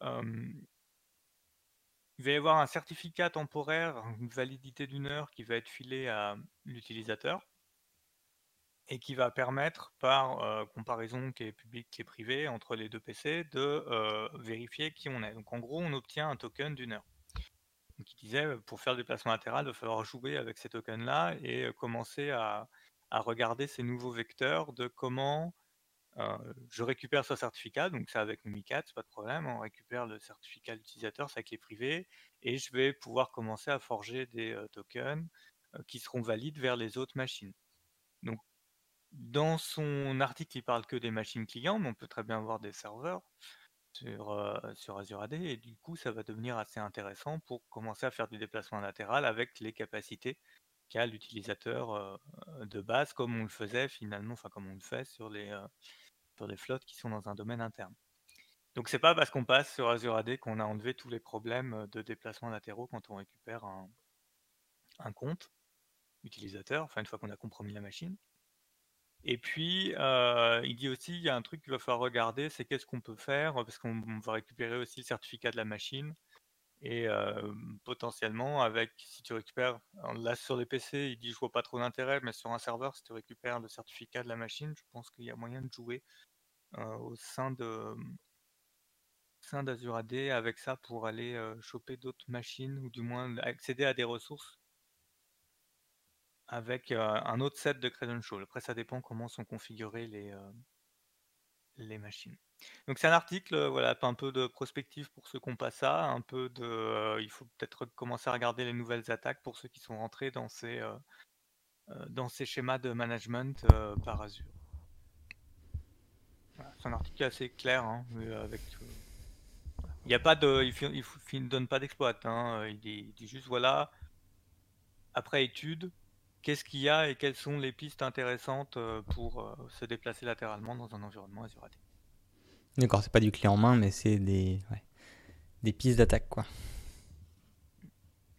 il va y avoir un certificat temporaire, une validité d'une heure qui va être filé à l'utilisateur et qui va permettre, par comparaison qui est publique, qui est privée entre les deux PC, de vérifier qui on est. Donc en gros, on obtient un token d'une heure. Donc il disait, pour faire le déplacement latéral, il va falloir jouer avec ces tokens-là et commencer à, regarder ces nouveaux vecteurs de comment je récupère ce certificat, donc c'est avec Mimikat, c'est pas de problème. On récupère le certificat d'utilisateur, c'est avec les privés, et je vais pouvoir commencer à forger des tokens qui seront valides vers les autres machines. Donc, dans son article, il parle que des machines clients, mais on peut très bien avoir des serveurs sur, sur Azure AD, et du coup, ça va devenir assez intéressant pour commencer à faire du déplacement latéral avec les capacités qu'a l'utilisateur de base, comme on le faisait finalement, enfin comme on le fait sur les des flottes qui sont dans un domaine interne. Donc c'est pas parce qu'on passe sur Azure AD qu'on a enlevé tous les problèmes de déplacement latéraux quand on récupère un, compte utilisateur, enfin une fois qu'on a compromis la machine. Et puis, il dit aussi, il y a un truc qu'il va falloir regarder, c'est qu'est-ce qu'on peut faire, parce qu'on va récupérer aussi le certificat de la machine. Et potentiellement, avec si tu récupères, là sur les PC, il dit je vois pas trop d'intérêt, mais sur un serveur, si tu récupères le certificat de la machine, je pense qu'il y a moyen de jouer au sein de sein d'Azure AD avec ça pour aller choper d'autres machines ou du moins accéder à des ressources avec un autre set de credentials. Après, ça dépend comment sont configurées les, les machines. Donc c'est un article, voilà, un peu de prospective pour ceux qui n'ont pas ça, un peu de, il faut peut-être commencer à regarder les nouvelles attaques pour ceux qui sont rentrés dans ces, dans ces schémas de management par Azure c'est un article assez clair, hein, avec. il n'y a pas de, il, ne donne pas d'exploit. Hein, il, dit, juste voilà. Après étude, qu'est-ce qu'il y a et quelles sont les pistes intéressantes euh, pour euh, se déplacer latéralement dans un environnement Azure AD. D'accord, c'est pas du clé en main, mais c'est des, des pistes d'attaque, quoi.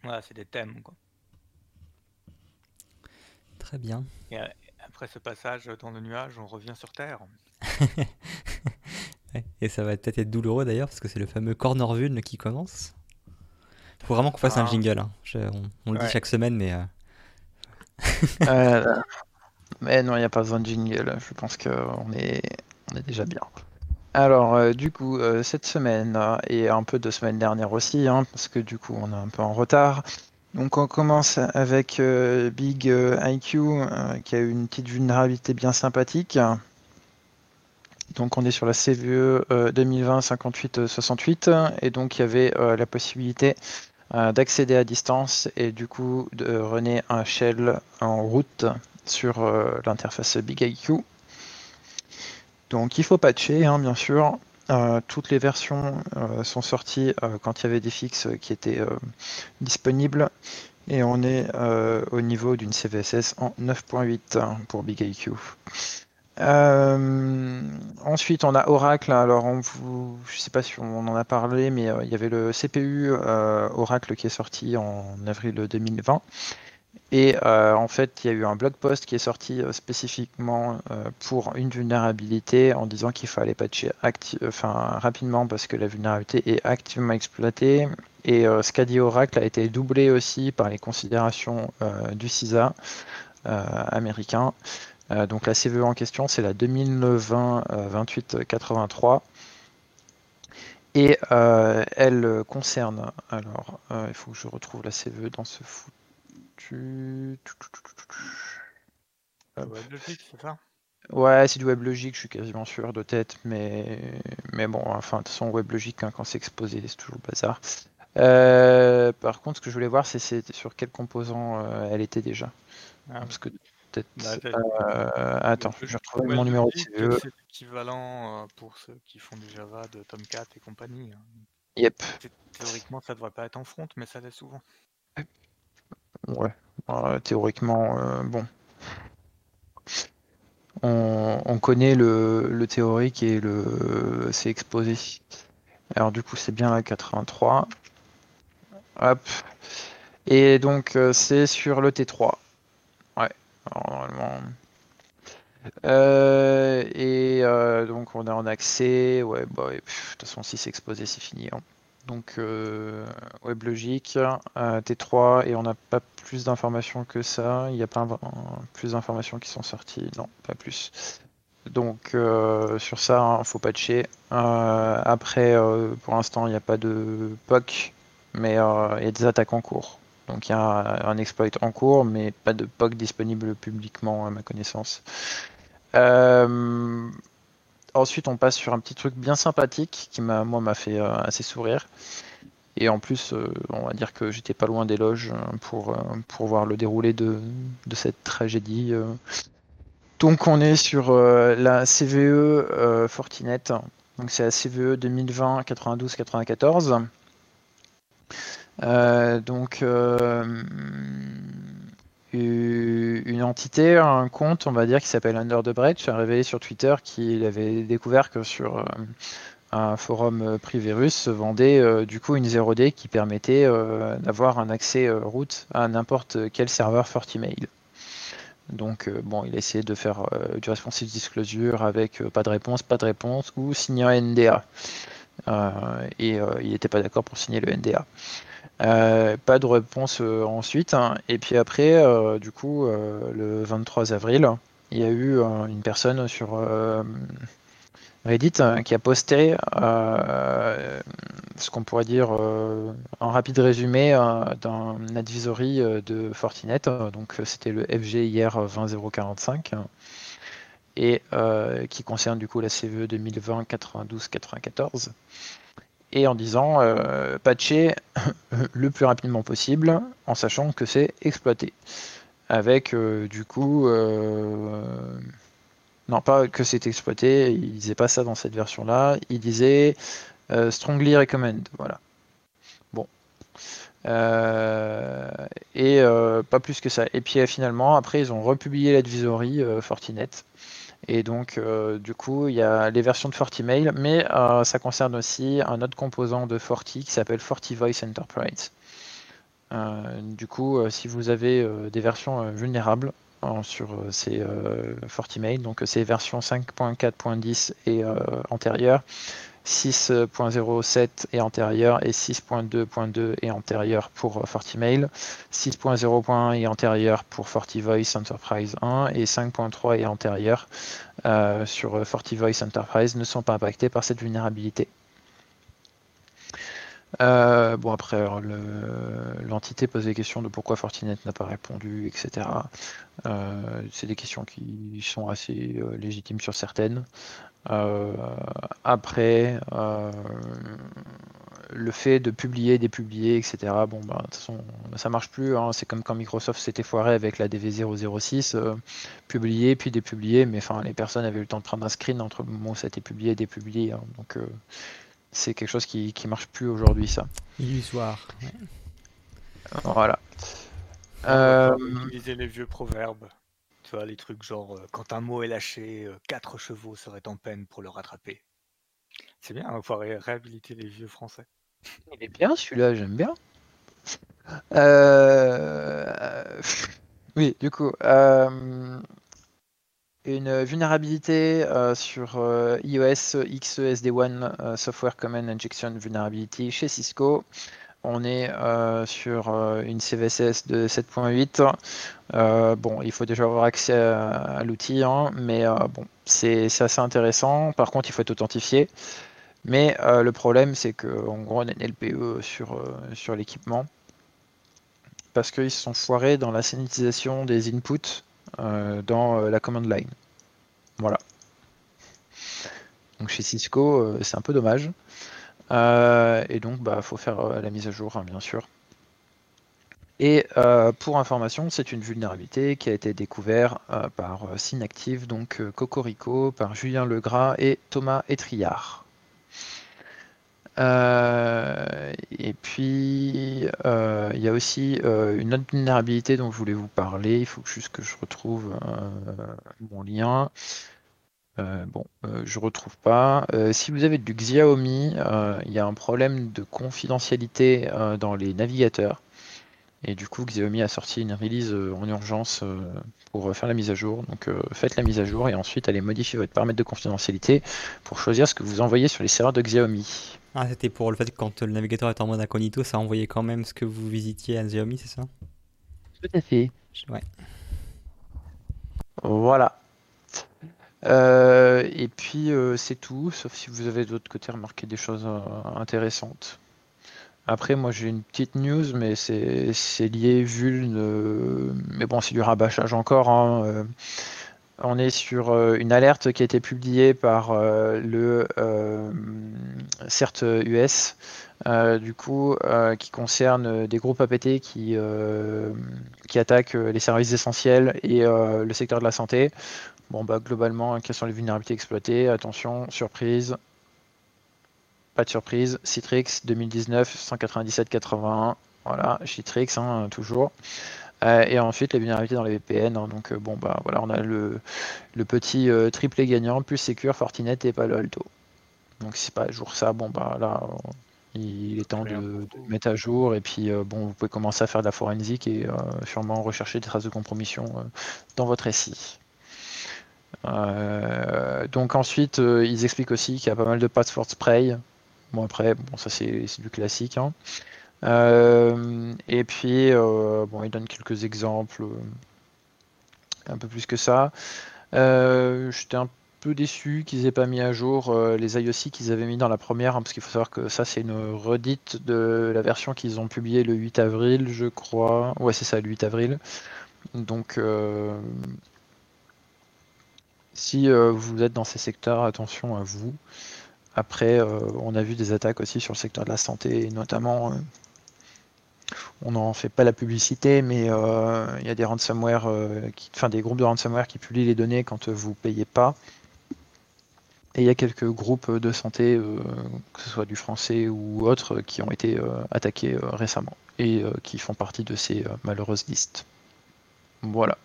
Voilà, c'est des thèmes, quoi. Très bien. Et euh, après ce passage dans le nuage, on revient sur Terre. Et ça va peut-être être douloureux d'ailleurs, parce que c'est le fameux corner vuln qui commence. Il faut vraiment qu'on fasse un ah. jingle. Hein. on, le dit chaque semaine, mais. Euh, euh, mais non, il n'y a pas besoin de jingle. Je pense qu'on est, on est déjà bien. Alors, euh, du coup, cette semaine, et un peu de semaine dernière aussi, hein, parce que du coup, on est un peu en retard. Donc, on commence avec Big IQ, qui a eu une petite vulnérabilité bien sympathique. Donc on est sur la CVE 2020-58-68 et donc il y avait euh, la possibilité euh, d'accéder à distance et du coup de runner un shell en route sur euh, l'interface BigIQ. Donc il faut patcher hein, bien sûr. toutes les versions sont sorties quand il y avait des fixes qui étaient disponibles et on est au niveau d'une CVSS en 9.8 pour BigIQ. Euh, ensuite, on a Oracle. Alors, on vous, je ne sais pas si on en a parlé, mais euh, il y avait le CPU euh, Oracle qui est sorti en avril 2020. Et en fait, il y a eu un blog post qui est sorti spécifiquement pour une vulnérabilité en disant qu'il fallait patcher rapidement parce que la vulnérabilité est activement exploitée. Et ce qu'a dit Oracle a été doublé aussi par les considérations du CISA américain. Euh, donc la CVE en question, c'est la 2020-2883. Euh, Et euh, elle concerne, alors il faut que je retrouve la CVE dans ce foutu. WebLogic, c'est ça? Ouais, c'est du WebLogic, je suis quasiment sûr de tête, mais, mais bon, enfin, de toute façon, WebLogic, hein, quand c'est exposé, c'est toujours bazar. par contre, ce que je voulais voir, c'est sur quel composant elle était déjà. Ah, Parce que bah, euh, attends, je retrouve mon numéro de CVE. C'est équivalent euh, pour ceux qui font du Java de Tomcat et compagnie. Hein. Yep. Théoriquement, ça devrait pas être en front, mais ça l'est souvent. Ouais, euh, théoriquement, bon. On, connaît le, théorique et le c'est exposé. Alors du coup, c'est bien la 83. Hop. Et donc, c'est sur le T3 normalement. Euh, et euh, donc on est en accès, ouais, bah, de toute façon si c'est exposé c'est fini. Hein. Donc euh, WebLogic, T3, et on n'a pas plus d'informations que ça. Il n'y a pas plus d'informations qui sont sorties, non, pas plus. Donc sur ça, il hein, faut patcher. après, pour l'instant, il n'y a pas de POC, mais il y a des attaques en cours. Donc il y a un, exploit en cours, mais pas de POC disponible publiquement à ma connaissance. Euh, ensuite, on passe sur un petit truc bien sympathique qui m'a, moi, m'a fait euh, assez sourire. Et en plus, euh, on va dire que j'étais pas loin des loges pour, pour voir le déroulé de, cette tragédie. Donc on est sur la CVE Fortinet. Donc c'est la CVE 2020 92 94. Euh, donc, euh, une entité, un compte, on va dire, qui s'appelle Under the Breach, a révélé sur Twitter qu'il avait découvert que sur euh, un forum privé russe se vendait du coup une 0D qui permettait d'avoir un accès route à n'importe quel serveur FortiMail. Donc bon, il a essayé de faire du responsive disclosure avec pas de réponse, pas de réponse, ou signer un NDA. et il n'était pas d'accord pour signer le NDA. Euh, pas de réponse euh, ensuite. Hein. Et puis après, euh, du coup, le 23 avril, il y a eu une personne sur Reddit qui a posté ce qu'on pourrait dire un rapide résumé d'un advisory de Fortinet. Donc c'était le FGIR 20045 et qui concerne du coup la CVE 2020 92 94 et en disant euh, patcher le plus rapidement possible en sachant que c'est exploité. Avec euh, du coup, euh, non pas que c'est exploité, il disait pas ça dans cette version là, il disait strongly recommend, voilà. Bon. et pas plus que ça. Et puis finalement, après, ils ont republié l'advisory Fortinet et donc, euh, du coup, il y a les versions de FortiMail, mais euh, ça concerne aussi un autre composant de Forti qui s'appelle FortiVoice Enterprise. Euh, du coup, si vous avez des versions vulnérables sur ces FortiMail, donc ces versions 5.4.10 et antérieures, 6.07 et antérieur et 6.2.2 et antérieur pour FortiMail, 6.0.1 et antérieur pour FortiVoice Enterprise 1 et 5.3 et antérieur euh, sur FortiVoice Enterprise ne sont pas impactés par cette vulnérabilité. Euh, bon après l'entité pose des questions de pourquoi Fortinet n'a pas répondu, etc. Euh, c'est des questions qui sont assez légitimes sur certaines. Euh, après, euh, le fait de publier, dépublier, etc. Bon, bah, de toute façon, ça marche plus. Hein. C'est comme quand Microsoft s'était foiré avec la DV006, euh, publier puis dépublier, mais enfin, les personnes avaient eu le temps de prendre un screen entre le moment où ça a été publié et dépublié. Hein. donc, c'est quelque chose qui, qui marche plus aujourd'hui, ça. Illusoire. Voilà. Utiliser les vieux proverbes. Tu vois, les trucs genre quand un mot est lâché, quatre chevaux seraient en peine pour le rattraper. C'est bien, on va pouvoir ré- réhabiliter les vieux français. Il est bien celui-là, j'aime bien. Euh, Oui, du coup, une vulnérabilité euh, sur euh, iOS XESD1 euh, Software Common Injection Vulnerability chez Cisco. On est euh, sur euh, une CVSS de 7.8. Euh, bon, il faut déjà avoir accès à, l'outil, hein, mais c'est assez intéressant. Par contre, il faut être authentifié. Mais le problème, c'est qu'en gros, on a une LPE sur, l'équipement parce qu'ils se sont foirés dans la sanititisation des inputs dans la command line. Voilà. Donc chez Cisco, c'est un peu dommage. Euh, et donc, bah, faut faire euh, la mise à jour, hein, bien sûr. Et euh, pour information, c'est une vulnérabilité qui a été découverte par Synactive, donc Cocorico, par Julien Legras et Thomas Etriard. Et puis, il y a aussi une autre vulnérabilité dont je voulais vous parler. Il faut juste que je retrouve mon lien. Euh, bon, euh, je retrouve pas. Euh, si vous avez du Xiaomi, euh, il y a un problème de confidentialité euh, dans les navigateurs. Et du coup, Xiaomi a sorti une release euh, en urgence euh, pour faire la mise à jour. Donc, euh, faites la mise à jour et ensuite allez modifier votre paramètre de confidentialité pour choisir ce que vous envoyez sur les serveurs de Xiaomi. Ah, c'était pour le fait que quand le navigateur est en mode incognito, ça envoyait quand même ce que vous visitiez à Xiaomi, c'est ça? Tout à fait. Ouais. Voilà. Euh, et puis euh, c'est tout, sauf si vous avez de l'autre côté remarqué des choses euh, intéressantes. Après, moi j'ai une petite news, mais c'est lié Vuln, euh, mais bon, c'est du rabâchage encore. hein, on est sur une alerte qui a été publiée par le CERT US, du coup, qui concerne des groupes APT qui, qui attaquent les services essentiels et le secteur de la santé. Bon, bah, globalement, quelles sont les vulnérabilités exploitées? Attention, surprise. Pas de surprise. Citrix 2019 197-81. Voilà, Citrix, hein, toujours. Euh, et ensuite, les vulnérabilités dans les VPN. hein, donc, euh, bon, bah voilà, on a le, le petit euh, triplé gagnant, plus Secure, Fortinet et Palo Alto. Donc, si c'est pas à jour ça, bon, bah là, il est temps de, mettre à jour. Et puis, euh, bon, vous pouvez commencer à faire de la forensique et euh, sûrement rechercher des traces de compromission euh, dans votre SI. Euh, donc ensuite, euh, ils expliquent aussi qu'il y a pas mal de password spray. Bon après, bon ça c'est du classique. hein. Euh, et puis bon, ils donnent quelques exemples, un peu plus que ça. J'étais un peu déçu qu'ils aient pas mis à jour les IOC qu'ils avaient mis dans la première, hein, parce qu'il faut savoir que ça c'est une redite de la version qu'ils ont publiée le 8 avril, je crois. Ouais, c'est ça, le 8 avril. Donc si euh, vous êtes dans ces secteurs, attention à vous. Après, euh, on a vu des attaques aussi sur le secteur de la santé, et notamment, euh, on n'en fait pas la publicité, mais il y a des ransomware, qui, des groupes de ransomware qui publient les données quand vous payez pas. Et il y a quelques groupes de santé, que ce soit du français ou autres, qui ont été attaqués récemment et qui font partie de ces malheureuses listes. Voilà.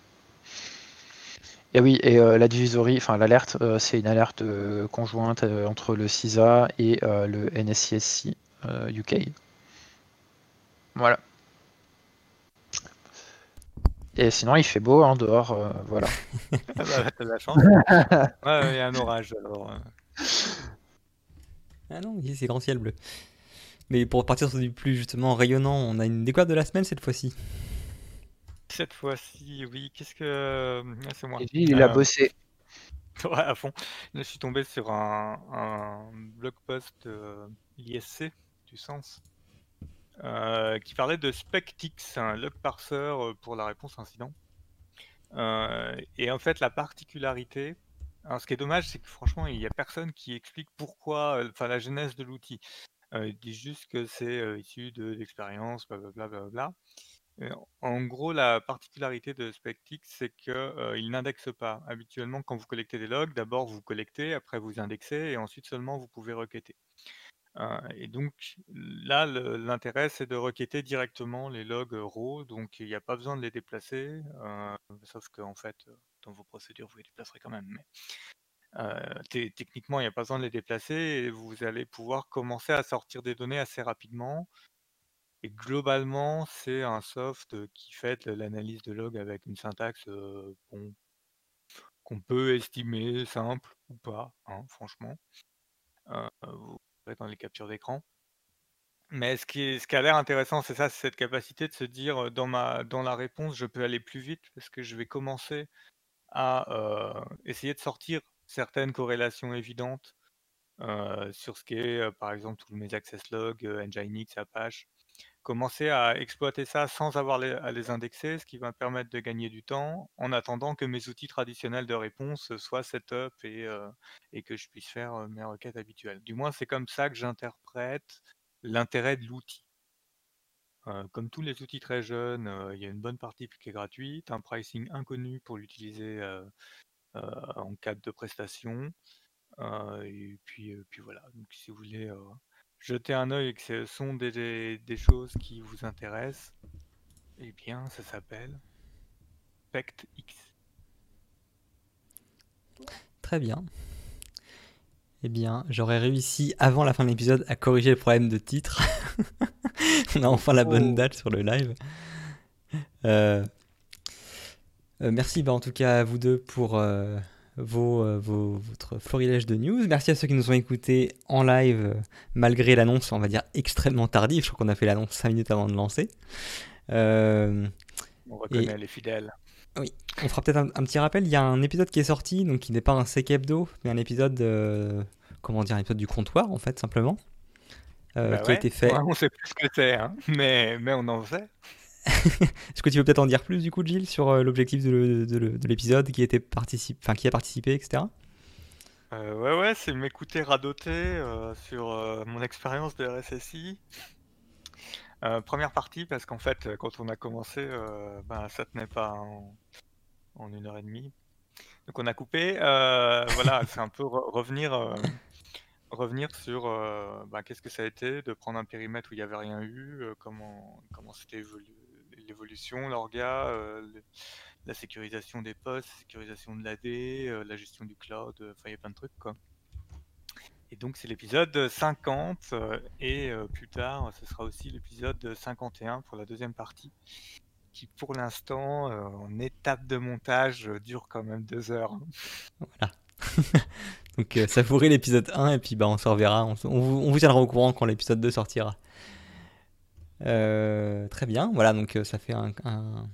Et oui, et euh, la divisory, enfin l'alerte, euh, c'est une alerte euh, conjointe euh, entre le CISA et euh, le NSCSC euh, UK. Voilà. Et sinon, il fait beau hein, dehors, euh, voilà. Ah bah, t'as de la chance. ouais, il y a un orage alors. Ah non, ici c'est grand ciel bleu. Mais pour partir sur du plus justement rayonnant, on a une découverte de la semaine cette fois-ci. Cette fois-ci, oui, qu'est-ce que. Ah, c'est moi. Lui, il a Euh, bossé. Ouais, à fond. Là, je suis tombé sur un, un blog post de l'ISC, du sens, euh, qui parlait de SpecTix, un log parser euh, pour la réponse incident. Euh, et en fait, la particularité, alors ce qui est dommage, c'est que franchement, il n'y a personne qui explique pourquoi, euh, enfin la genèse de l'outil. Euh, ils disent juste que c'est euh, issu de l'expérience, blablabla. blablabla. Euh, En gros, la particularité de SpecTix, c'est qu'il n'indexe pas. Habituellement, quand vous collectez des logs, d'abord vous collectez, après vous indexez, et ensuite seulement vous pouvez requêter. Euh, et donc là, l'intérêt, c'est de requêter directement les logs raw, donc il n'y a pas besoin de les déplacer, euh, sauf qu'en fait, euh, dans vos procédures, vous les déplacerez quand même. Techniquement, il n'y a pas besoin de les déplacer et vous allez pouvoir commencer à sortir des données assez rapidement. Et globalement, c'est un soft qui fait l'analyse de log avec une syntaxe qu'on peut estimer simple ou pas, hein, franchement. vous dans les captures d'écran. Mais ce qui, a l'air intéressant, c'est ça, c'est cette capacité de se dire dans, la réponse, je peux aller plus vite parce que je vais commencer à essayer de sortir certaines corrélations évidentes sur ce qui est, par exemple, tous mes access logs, Nginx, Apache. Commencer à exploiter ça sans avoir à les indexer, ce qui va me permettre de gagner du temps en attendant que mes outils traditionnels de réponse soient set-up et, et que je puisse faire mes requêtes habituelles. Du moins, c'est comme ça que j'interprète l'intérêt de l'outil. comme tous les outils très jeunes, il y a une bonne partie qui est gratuite, un pricing inconnu pour l'utiliser en cadre de prestation. et puis voilà, donc si vous voulez jeter un œil et que ce sont des, des choses qui vous intéressent, eh bien ça s'appelle PectX. Très bien. Eh bien, j'aurais réussi avant la fin de l'épisode à corriger le problème de titre. On a enfin la bonne oh. date sur le live. Euh, euh, merci bah, en tout cas à vous deux pour euh, vos, votre florilège de news. Merci à ceux qui nous ont écoutés en live malgré l'annonce, on va dire, extrêmement tardive. Je crois qu'on a fait l'annonce 5 minutes avant de lancer. on reconnaît les fidèles. Oui, on fera peut-être un, petit rappel. Il y a un épisode qui est sorti, donc qui n'est pas un sec hebdo, mais un épisode, comment dire, un épisode du comptoir en fait, simplement. Euh, bah qui a été fait. on sait plus ce que c'est, hein. mais, mais on en sait. Est-ce que tu veux peut-être en dire plus du coup, Gilles, sur euh, l'objectif de, de, l'épisode, qui, était participe... enfin, qui a participé, etc. Euh, ouais, ouais, c'est m'écouter radoter sur mon expérience de RSSI. première partie, parce qu'en fait, quand on a commencé, ben, ça tenait pas en, en, une heure et demie. Donc on a coupé. voilà, c'est un peu revenir revenir sur bah, qu'est-ce que ça a été de prendre un périmètre où il n'y avait rien eu, comment comment c'était l'évolution, l'orga, la sécurisation des postes, la sécurisation de l'AD, la gestion du cloud, enfin il y a plein de trucs. Et donc c'est l'épisode 50 et plus tard ce sera aussi l'épisode 51 pour la deuxième partie qui pour l'instant en étape de montage dure quand même deux heures. Voilà. Donc euh, savourez l'épisode 1 et puis bah, on se reverra. On, vous, tiendra au courant quand l'épisode 2 sortira. Euh, très bien, voilà, donc euh, ça fait un, un,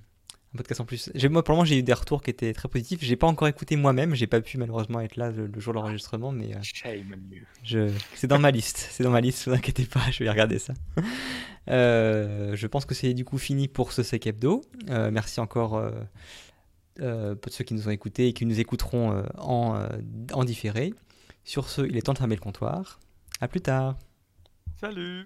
podcast en plus. Moi, pour le moment, j'ai eu des retours qui étaient très positifs. J'ai pas encore écouté moi-même, j'ai pas pu malheureusement être là le, jour de l'enregistrement, mais je, c'est dans ma liste. C'est dans ma liste, ne vous inquiétez pas, je vais regarder ça. je pense que c'est du coup fini pour ce Sec Hebdo. merci encore euh, pour ceux qui nous ont écoutés et qui nous écouteront euh, en, euh, en différé. Sur ce, il est temps de fermer le comptoir. À plus tard. Salut.